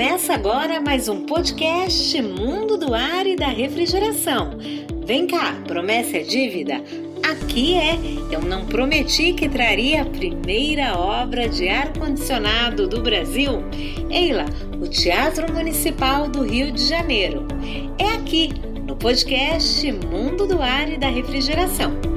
Começa agora mais um podcast Mundo do Ar e da Refrigeração. Vem cá, promessa é dívida? Aqui é. Eu não prometi que traria a primeira obra de ar-condicionado do Brasil. Eila, o Teatro Municipal do Rio de Janeiro. É aqui, no podcast Mundo do Ar e da Refrigeração.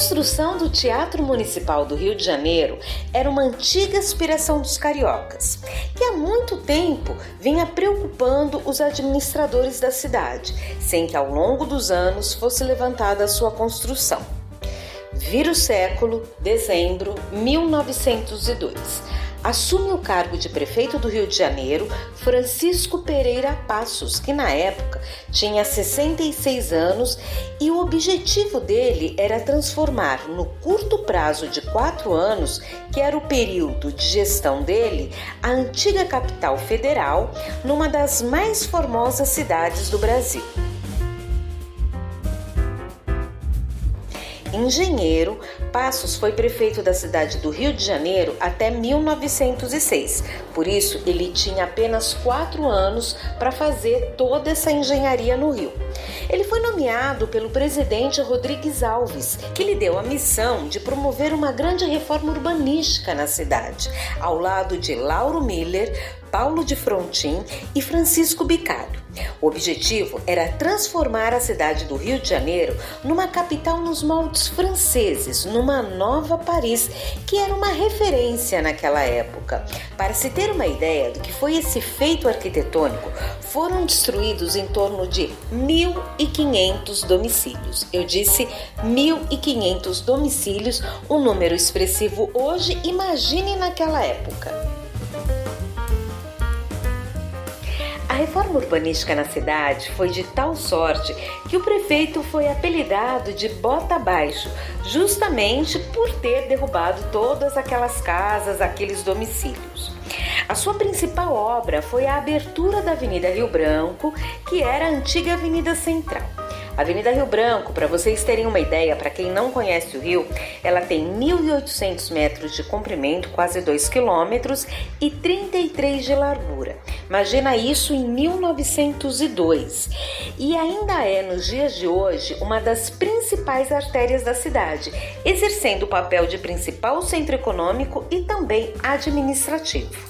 Construção do Teatro Municipal do Rio de Janeiro era uma antiga aspiração dos cariocas, que há muito tempo vinha preocupando os administradores da cidade, sem que ao longo dos anos fosse levantada a sua construção. Vira o século, dezembro 1902 assume o cargo de prefeito do Rio de Janeiro Francisco Pereira Passos, que na época tinha 66 anos e o objetivo dele era transformar no curto prazo de quatro anos, que era o período de gestão dele, a antiga capital federal numa das mais formosas cidades do Brasil. Engenheiro, Passos foi prefeito da cidade do Rio de Janeiro até 1906. Por isso, ele tinha apenas quatro anos para fazer toda essa engenharia no Rio. Ele foi nomeado pelo presidente Rodrigues Alves, que lhe deu a missão de promover uma grande reforma urbanística na cidade, ao lado de Lauro Miller, Paulo de Frontin e Francisco Bicalho. O objetivo era transformar a cidade do Rio de Janeiro numa capital nos moldes franceses, numa nova Paris, que era uma referência naquela época. Para se ter uma ideia do que foi esse feito arquitetônico, foram destruídos em torno de 1.500 domicílios. Eu disse 1.500 domicílios, um número expressivo hoje, imagine naquela época. Reforma urbanística na cidade foi de tal sorte que o prefeito foi apelidado de Bota Abaixo, justamente por ter derrubado todas aquelas casas, aqueles domicílios. A sua principal obra foi a abertura da Avenida Rio Branco, que era a antiga Avenida Central. Avenida Rio Branco, para vocês terem uma ideia, para quem não conhece o Rio, ela tem 1.800 metros de comprimento, quase 2 quilômetros, e 33 de largura. Imagina isso em 1902. E ainda é, nos dias de hoje, uma das principais artérias da cidade, exercendo o papel de principal centro econômico e também administrativo.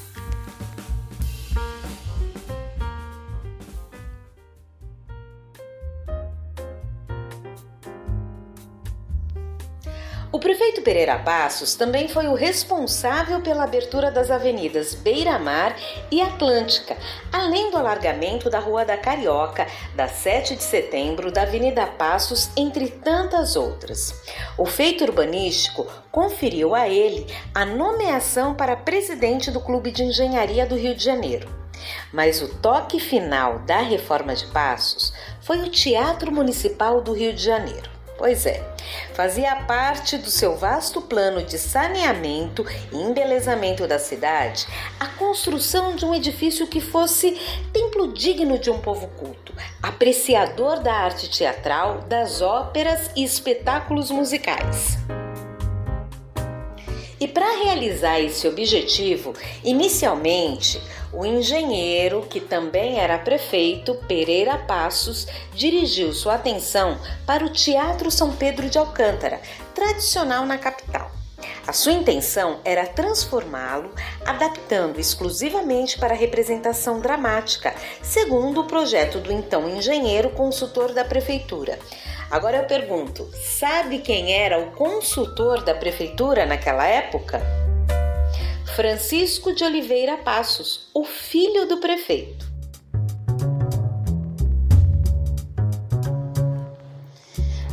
O prefeito Pereira Passos também foi o responsável pela abertura das avenidas Beira-Mar e Atlântica, além do alargamento da Rua da Carioca, da 7 de setembro, da Avenida Passos, entre tantas outras. O feito urbanístico conferiu a ele a nomeação para presidente do Clube de Engenharia do Rio de Janeiro. Mas o toque final da reforma de Passos foi o Teatro Municipal do Rio de Janeiro. Pois é, fazia parte do seu vasto plano de saneamento e embelezamento da cidade a construção de um edifício que fosse templo digno de um povo culto, apreciador da arte teatral, das óperas e espetáculos musicais. E para realizar esse objetivo, inicialmente, o engenheiro, que também era prefeito, Pereira Passos, dirigiu sua atenção para o Teatro São Pedro de Alcântara, tradicional na capital. A sua intenção era transformá-lo, adaptando exclusivamente para a representação dramática, segundo o projeto do então engenheiro consultor da prefeitura. Agora eu pergunto: sabe quem era o consultor da prefeitura naquela época? Francisco de Oliveira Passos, o filho do prefeito.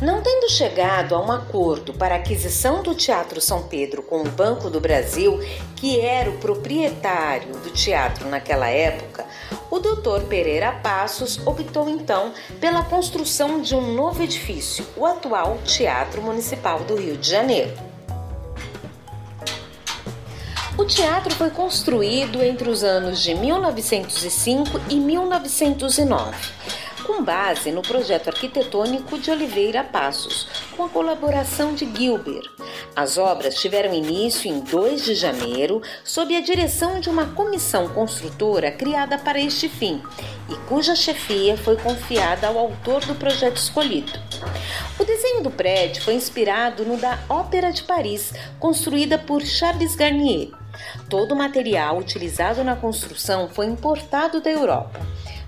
Não tendo chegado a um acordo para a aquisição do Teatro São Pedro com o Banco do Brasil, que era o proprietário do teatro naquela época, o Dr. Pereira Passos optou então pela construção de um novo edifício, o atual Teatro Municipal do Rio de Janeiro. O teatro foi construído entre os anos de 1905 e 1909 com base no projeto arquitetônico de Oliveira Passos, com a colaboração de Gilbert. As obras tiveram início em 2 de janeiro, sob a direção de uma comissão construtora criada para este fim e cuja chefia foi confiada ao autor do projeto escolhido. O desenho do prédio foi inspirado no da Ópera de Paris, construída por Charles Garnier. Todo o material utilizado na construção foi importado da Europa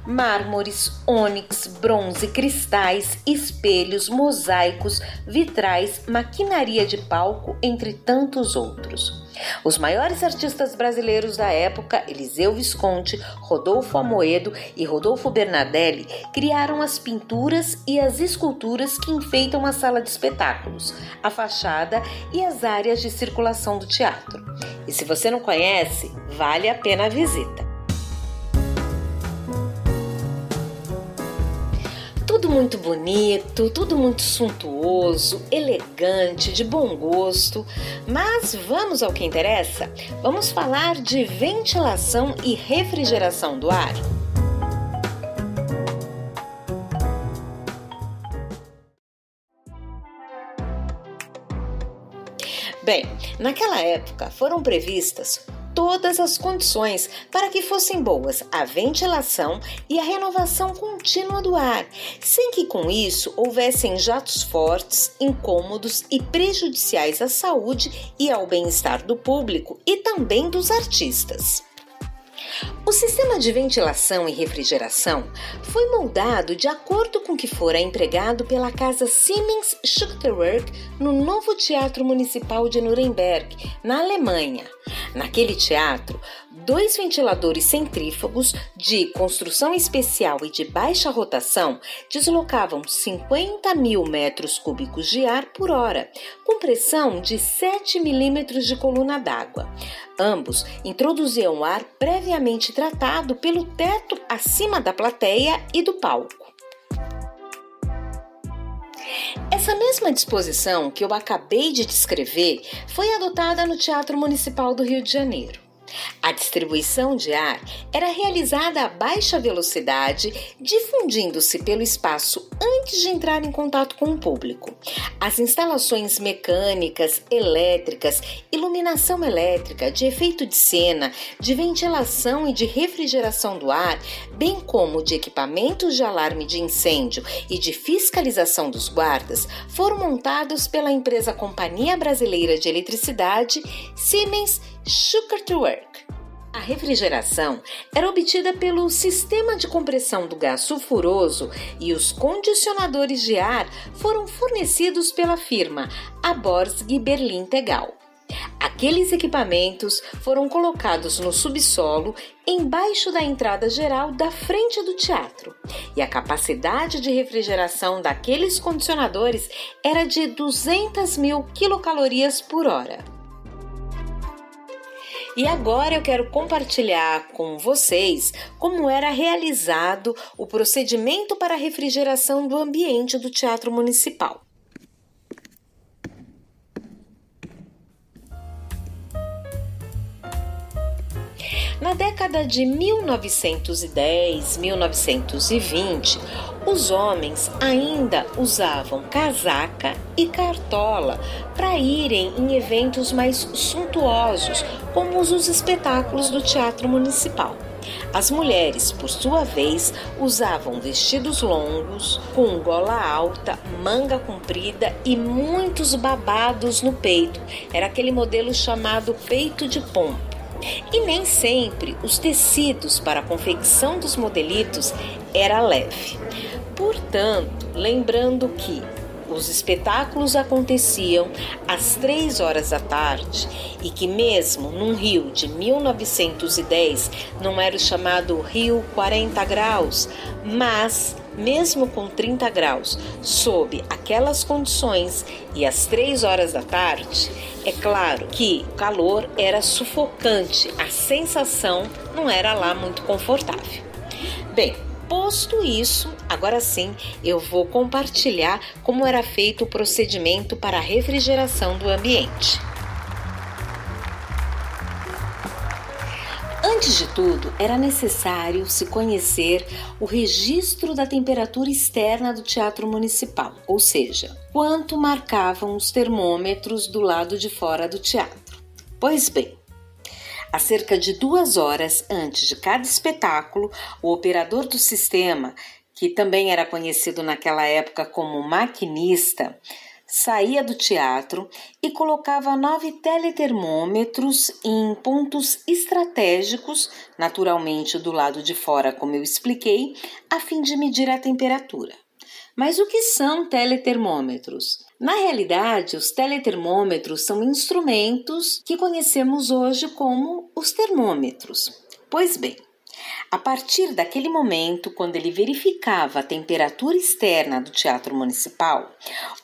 mármores, ônix, bronze, cristais, espelhos, mosaicos, vitrais, maquinaria de palco, entre tantos outros. Os maiores artistas brasileiros da época, Eliseu Visconti, Rodolfo Amoedo e Rodolfo Bernadelli, criaram as pinturas e as esculturas que enfeitam a sala de espetáculos, a fachada e as áreas de circulação do teatro. E se você não conhece, vale a pena a visita. Tudo muito bonito, tudo muito suntuoso, elegante, de bom gosto. Mas vamos ao que interessa? Vamos falar de ventilação e refrigeração do ar. Bem, naquela época foram previstas todas as condições para que fossem boas a ventilação e a renovação contínua do ar, sem que com isso houvessem jatos fortes, incômodos e prejudiciais à saúde e ao bem-estar do público e também dos artistas. O sistema de ventilação e refrigeração foi moldado de acordo com o que fora empregado pela casa Siemens Schuchterwerk no novo Teatro Municipal de Nuremberg, na Alemanha. Naquele teatro, dois ventiladores centrífugos de construção especial e de baixa rotação deslocavam 50 mil metros cúbicos de ar por hora, com pressão de 7 milímetros de coluna d'água. Ambos introduziam ar previamente tratado pelo teto acima da plateia e do palco. Essa mesma disposição que eu acabei de descrever foi adotada no Teatro Municipal do Rio de Janeiro. A distribuição de ar era realizada a baixa velocidade, difundindo-se pelo espaço antes de entrar em contato com o público. As instalações mecânicas, elétricas, iluminação elétrica, de efeito de cena, de ventilação e de refrigeração do ar, bem como de equipamentos de alarme de incêndio e de fiscalização dos guardas, foram montados pela empresa Companhia Brasileira de Eletricidade Siemens Schuckertwerk. A refrigeração era obtida pelo sistema de compressão do gás sulfuroso e os condicionadores de ar foram fornecidos pela firma Aborsg Berlin Tegal. Aqueles equipamentos foram colocados no subsolo, embaixo da entrada geral da frente do teatro, e a capacidade de refrigeração daqueles condicionadores era de 200 mil quilocalorias por hora. E agora eu quero compartilhar com vocês como era realizado o procedimento para a refrigeração do ambiente do Teatro Municipal. Na década de 1910, 1920, os homens ainda usavam casaca e cartola para irem em eventos mais suntuosos, como os espetáculos do Teatro Municipal. As mulheres, por sua vez, usavam vestidos longos, com gola alta, manga comprida e muitos babados no peito. Era aquele modelo chamado peito de pompa. E nem sempre os tecidos para a confecção dos modelitos era leve. Portanto, lembrando que os espetáculos aconteciam às três horas da tarde e que, mesmo num rio de 1910, não era o chamado Rio 40 Graus, mas mesmo com 30 graus, sob aquelas condições e às 3 horas da tarde, é claro que o calor era sufocante, a sensação não era lá muito confortável. Bem, posto isso, agora sim eu vou compartilhar como era feito o procedimento para a refrigeração do ambiente. Antes de tudo, era necessário se conhecer o registro da temperatura externa do Teatro Municipal, ou seja, quanto marcavam os termômetros do lado de fora do teatro. Pois bem, a cerca de duas horas antes de cada espetáculo, o operador do sistema, que também era conhecido naquela época como maquinista, saía do teatro e colocava nove teletermômetros em pontos estratégicos, naturalmente do lado de fora, como eu expliquei, a fim de medir a temperatura. Mas o que são teletermômetros? Na realidade, os teletermômetros são instrumentos que conhecemos hoje como os termômetros. Pois bem, a partir daquele momento, quando ele verificava a temperatura externa do Teatro Municipal,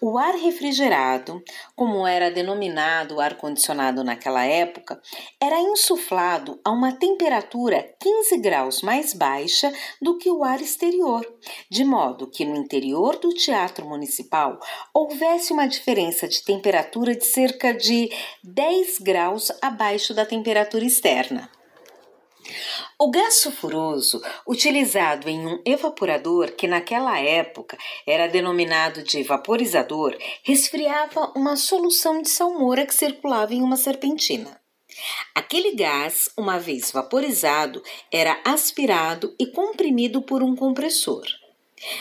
o ar refrigerado, como era denominado o ar-condicionado naquela época, era insuflado a uma temperatura 15 graus mais baixa do que o ar exterior, de modo que no interior do Teatro Municipal houvesse uma diferença de temperatura de cerca de 10 graus abaixo da temperatura externa. O gás sulfuroso, utilizado em um evaporador que naquela época era denominado de vaporizador, resfriava uma solução de salmoura que circulava em uma serpentina. Aquele gás, uma vez vaporizado, era aspirado e comprimido por um compressor.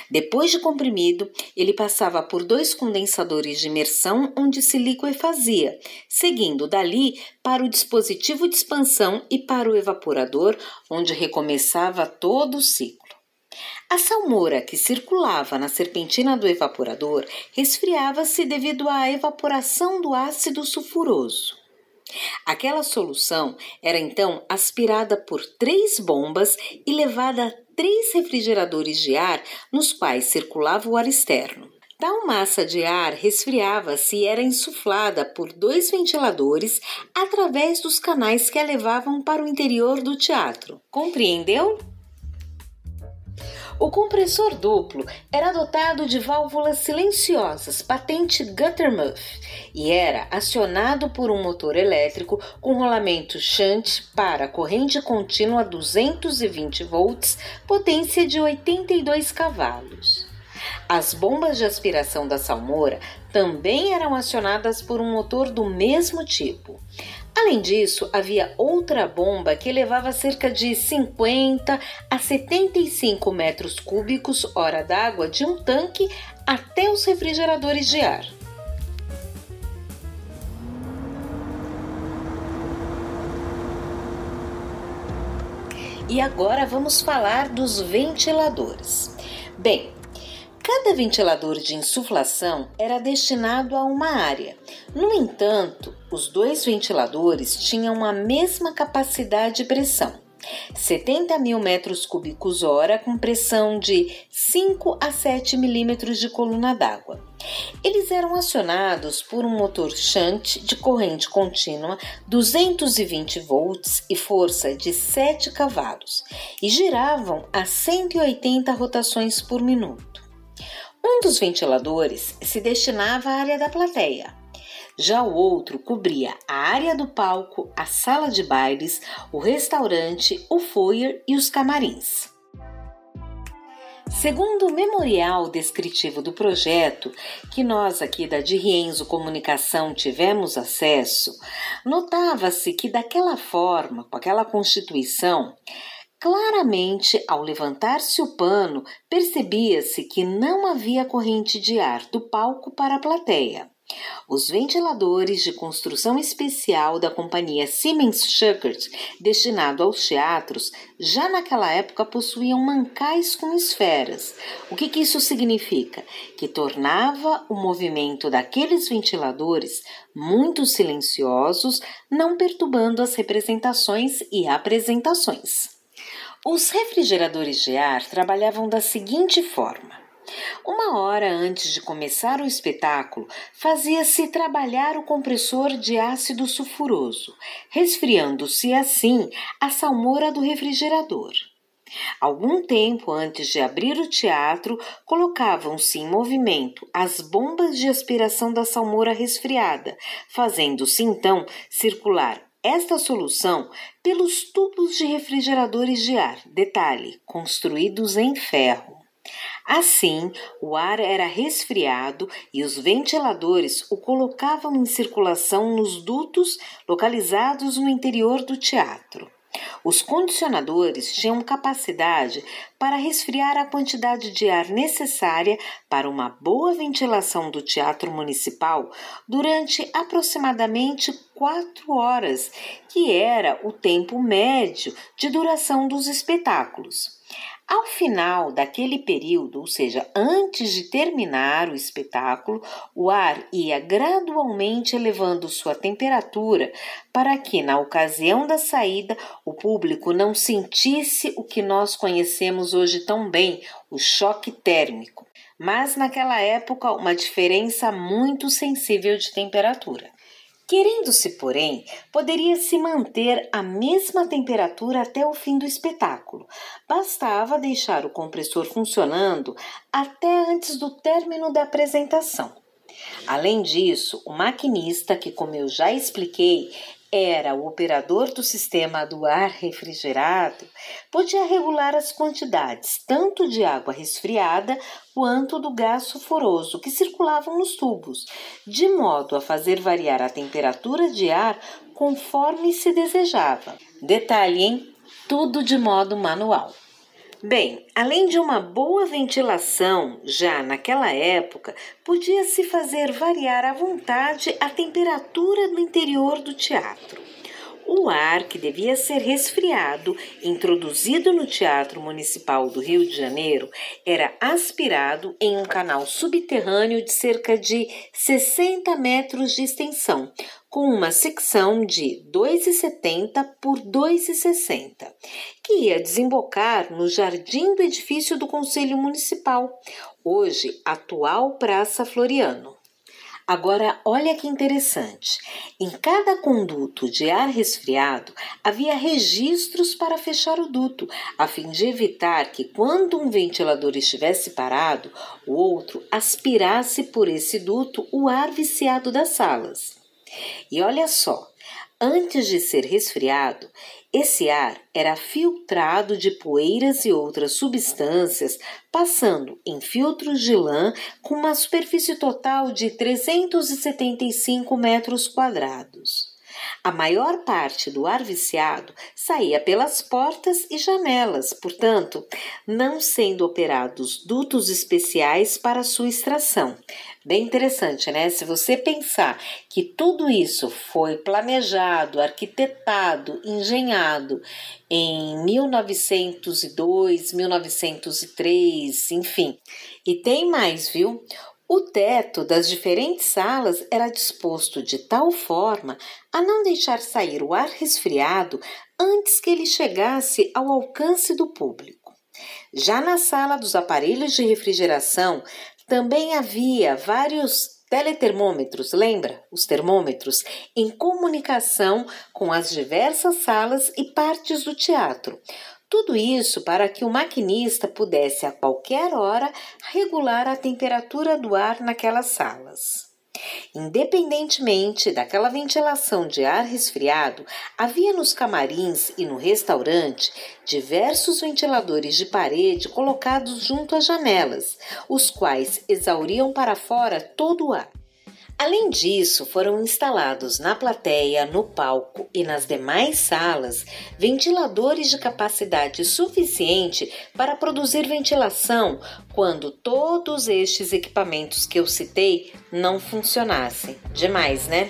Depois de comprimido, ele passava por dois condensadores de imersão onde se liquefazia, seguindo dali para o dispositivo de expansão e para o evaporador, onde recomeçava todo o ciclo. A salmoura que circulava na serpentina do evaporador resfriava-se devido à evaporação do ácido sulfuroso. Aquela solução era então aspirada por três bombas e levada três refrigeradores de ar nos quais circulava o ar externo. Tal massa de ar resfriava-se e era insuflada por dois ventiladores através dos canais que a levavam para o interior do teatro. Compreendeu? O compressor duplo era dotado de válvulas silenciosas patente Guttermuff e era acionado por um motor elétrico com rolamento shunt para corrente contínua 220 volts, potência de 82 cavalos. As bombas de aspiração da salmoura também eram acionadas por um motor do mesmo tipo. Além disso, havia outra bomba que levava cerca de 50 a 75 metros cúbicos hora d'água de um tanque até os refrigeradores de ar. E agora vamos falar dos ventiladores. Bem, Cada ventilador de insuflação era destinado a uma área. No entanto, os dois ventiladores tinham a mesma capacidade de pressão. 70 mil metros cúbicos hora com pressão de 5 a 7 milímetros de coluna d'água. Eles eram acionados por um motor shunt de corrente contínua 220 volts e força de 7 cavalos e giravam a 180 rotações por minuto. Um dos ventiladores se destinava à área da plateia. Já o outro cobria a área do palco, a sala de bailes, o restaurante, o foyer e os camarins. Segundo o memorial descritivo do projeto, que nós aqui da de Rienzo Comunicação tivemos acesso, notava-se que daquela forma, com aquela constituição, Claramente, ao levantar-se o pano, percebia-se que não havia corrente de ar do palco para a plateia. Os ventiladores de construção especial da companhia Siemens Schuckert, destinado aos teatros, já naquela época possuíam mancais com esferas. O que, que isso significa? Que tornava o movimento daqueles ventiladores muito silenciosos, não perturbando as representações e apresentações. Os refrigeradores de ar trabalhavam da seguinte forma: uma hora antes de começar o espetáculo, fazia-se trabalhar o compressor de ácido sulfuroso, resfriando-se assim a salmoura do refrigerador. Algum tempo antes de abrir o teatro, colocavam-se em movimento as bombas de aspiração da salmoura resfriada, fazendo-se então circular esta solução pelos tubos de refrigeradores de ar, detalhe, construídos em ferro. Assim, o ar era resfriado e os ventiladores o colocavam em circulação nos dutos localizados no interior do teatro. Os condicionadores tinham capacidade para resfriar a quantidade de ar necessária para uma boa ventilação do teatro municipal durante aproximadamente quatro horas, que era o tempo médio de duração dos espetáculos. Ao final daquele período, ou seja, antes de terminar o espetáculo, o ar ia gradualmente elevando sua temperatura para que, na ocasião da saída, o público não sentisse o que nós conhecemos hoje tão bem, o choque térmico, mas naquela época uma diferença muito sensível de temperatura. Querendo-se, porém, poderia-se manter a mesma temperatura até o fim do espetáculo. Bastava deixar o compressor funcionando até antes do término da apresentação. Além disso, o maquinista, que, como eu já expliquei, era o operador do sistema do ar refrigerado, podia regular as quantidades tanto de água resfriada quanto do gás sulfuroso que circulavam nos tubos, de modo a fazer variar a temperatura de ar conforme se desejava. Detalhe, hein? Tudo de modo manual. Bem, além de uma boa ventilação, já naquela época, podia-se fazer variar à vontade a temperatura no interior do teatro. O ar que devia ser resfriado, introduzido no Teatro Municipal do Rio de Janeiro, era aspirado em um canal subterrâneo de cerca de 60 metros de extensão, com uma secção de 2,70 por 2,60, que ia desembocar no jardim do edifício do Conselho Municipal, hoje atual Praça Floriano. Agora, olha que interessante. Em cada conduto de ar resfriado havia registros para fechar o duto, a fim de evitar que, quando um ventilador estivesse parado, o outro aspirasse por esse duto o ar viciado das salas. E olha só, antes de ser resfriado, esse ar era filtrado de poeiras e outras substâncias, passando em filtros de lã com uma superfície total de 375 metros quadrados. A maior parte do ar viciado saía pelas portas e janelas, portanto, não sendo operados dutos especiais para sua extração. Bem interessante, né? Se você pensar que tudo isso foi planejado, arquitetado, engenhado em 1902, 1903, enfim. E tem mais, viu? O teto das diferentes salas era disposto de tal forma a não deixar sair o ar resfriado antes que ele chegasse ao alcance do público. Já na sala dos aparelhos de refrigeração também havia vários teletermômetros, lembra? Os termômetros em comunicação com as diversas salas e partes do teatro. Tudo isso para que o maquinista pudesse a qualquer hora regular a temperatura do ar naquelas salas. Independentemente daquela ventilação de ar resfriado, havia nos camarins e no restaurante diversos ventiladores de parede colocados junto às janelas, os quais exauriam para fora todo o ar. Além disso, foram instalados na plateia, no palco e nas demais salas ventiladores de capacidade suficiente para produzir ventilação quando todos estes equipamentos que eu citei não funcionassem. Demais, né?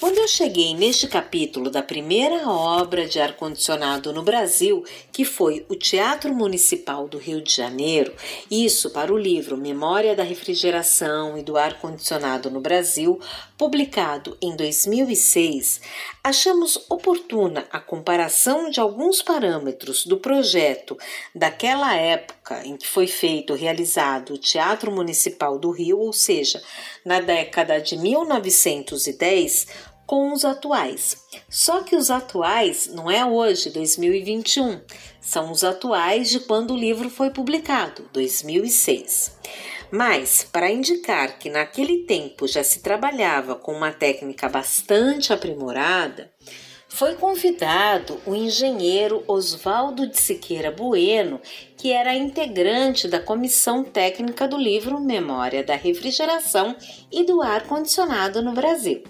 Quando eu cheguei neste capítulo da primeira obra de ar-condicionado no Brasil, que foi o Teatro Municipal do Rio de Janeiro, isso para o livro Memória da Refrigeração e do Ar-Condicionado no Brasil, publicado em 2006, achamos oportuna a comparação de alguns parâmetros do projeto daquela época em que foi feito, realizado o Teatro Municipal do Rio, ou seja, na década de 1910 com os atuais. Só que os atuais não é hoje, 2021, são os atuais de quando o livro foi publicado, 2006. Mas, para indicar que naquele tempo já se trabalhava com uma técnica bastante aprimorada, foi convidado o engenheiro Oswaldo de Siqueira Bueno, que era integrante da comissão técnica do livro Memória da Refrigeração e do Ar Condicionado no Brasil.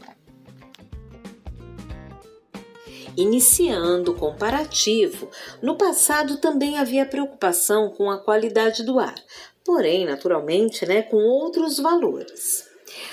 Iniciando o comparativo, no passado também havia preocupação com a qualidade do ar, porém, naturalmente, né, com outros valores.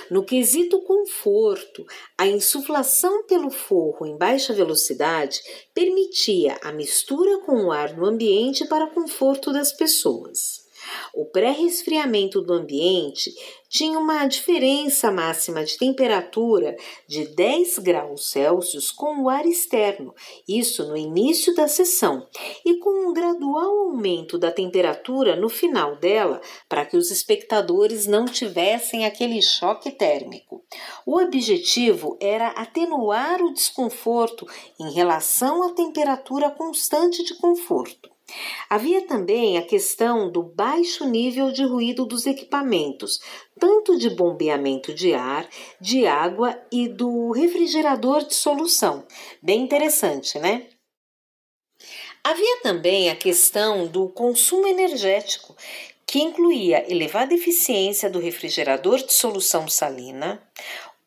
No quesito conforto, a insuflação pelo forro em baixa velocidade permitia a mistura com o ar no ambiente para conforto das pessoas. O pré-resfriamento do ambiente tinha uma diferença máxima de temperatura de 10 graus Celsius com o ar externo, isso no início da sessão, e com um gradual aumento da temperatura no final dela, para que os espectadores não tivessem aquele choque térmico. O objetivo era atenuar o desconforto em relação à temperatura constante de conforto. Havia também a questão do baixo nível de ruído dos equipamentos, tanto de bombeamento de ar, de água e do refrigerador de solução. Bem interessante, né? Havia também a questão do consumo energético, que incluía elevada eficiência do refrigerador de solução salina,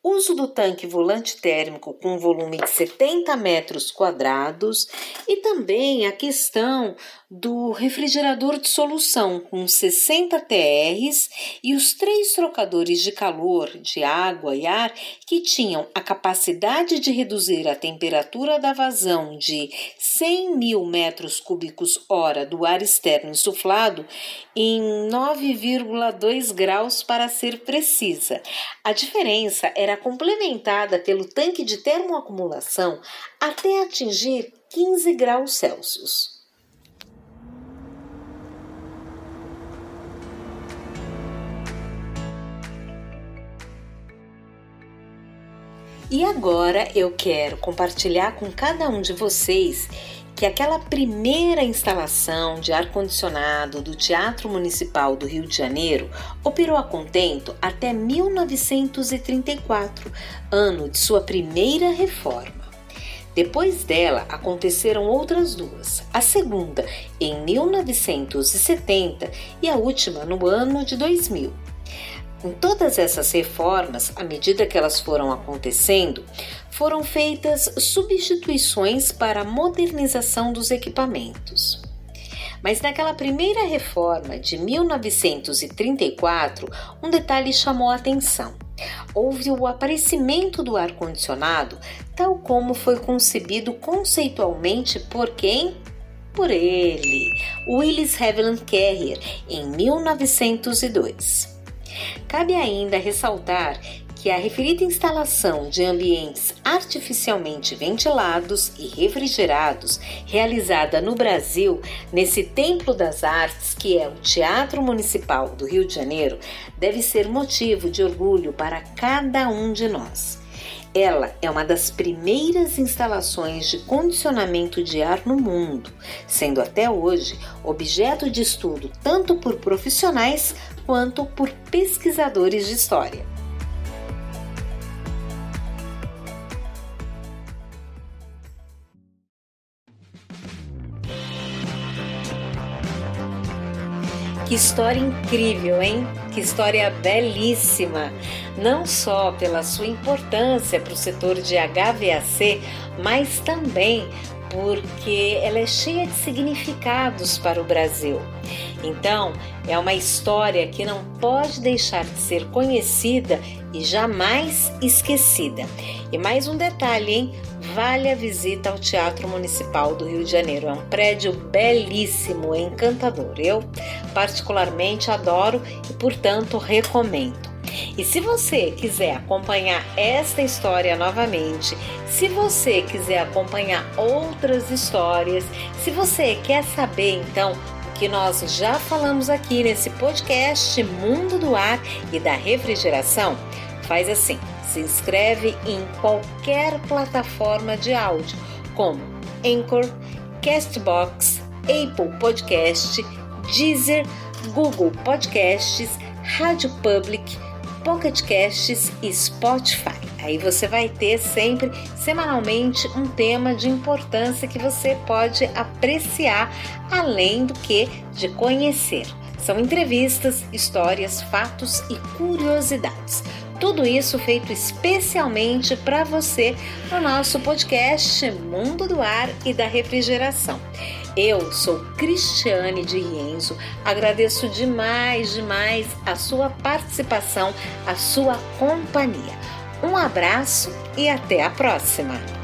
uso do tanque volante térmico com volume de 70 metros quadrados e também a questão do refrigerador de solução com 60 TRs e os três trocadores de calor de água e ar que tinham a capacidade de reduzir a temperatura da vazão de 100 mil metros cúbicos hora do ar externo insuflado em 9,2 graus para ser precisa. A diferença era complementada pelo tanque de termoacumulação até atingir 15 graus Celsius. E agora eu quero compartilhar com cada um de vocês que aquela primeira instalação de ar-condicionado do Teatro Municipal do Rio de Janeiro operou a contento até 1934, ano de sua primeira reforma. Depois dela aconteceram outras duas, a segunda em 1970 e a última no ano de 2000. Em todas essas reformas, à medida que elas foram acontecendo, foram feitas substituições para a modernização dos equipamentos. Mas naquela primeira reforma de 1934, um detalhe chamou a atenção. Houve o aparecimento do ar-condicionado tal como foi concebido conceitualmente por quem? Por ele, Willis Haviland Carrier, em 1902. Cabe ainda ressaltar que a referida instalação de ambientes artificialmente ventilados e refrigerados, realizada no Brasil, nesse Templo das Artes, que é o Teatro Municipal do Rio de Janeiro, deve ser motivo de orgulho para cada um de nós. Ela é uma das primeiras instalações de condicionamento de ar no mundo, sendo até hoje objeto de estudo tanto por profissionais quanto por pesquisadores de história. Que história incrível, hein? Que história belíssima! Não só pela sua importância para o setor de HVAC, mas também porque ela é cheia de significados para o Brasil. Então, é uma história que não pode deixar de ser conhecida e jamais esquecida. E mais um detalhe, hein? Vale a visita ao Teatro Municipal do Rio de Janeiro. É um prédio belíssimo, encantador. Eu, particularmente, adoro e, portanto, recomendo. E se você quiser acompanhar esta história novamente, se você quiser acompanhar outras histórias, se você quer saber então o que nós já falamos aqui nesse podcast Mundo do Ar e da Refrigeração, faz assim: se inscreve em qualquer plataforma de áudio, como Anchor, Castbox, Apple Podcast, Deezer, Google Podcasts Rádio Public, Pocket Casts e Spotify. Aí você vai ter sempre, semanalmente, um tema de importância que você pode apreciar, além do que de conhecer. São entrevistas, histórias, fatos e curiosidades. Tudo isso feito especialmente para você no nosso podcast Mundo do Ar e da Refrigeração. Eu sou Cristiane de Rienzo, agradeço demais, demais a sua participação, a sua companhia. Um abraço e até a próxima!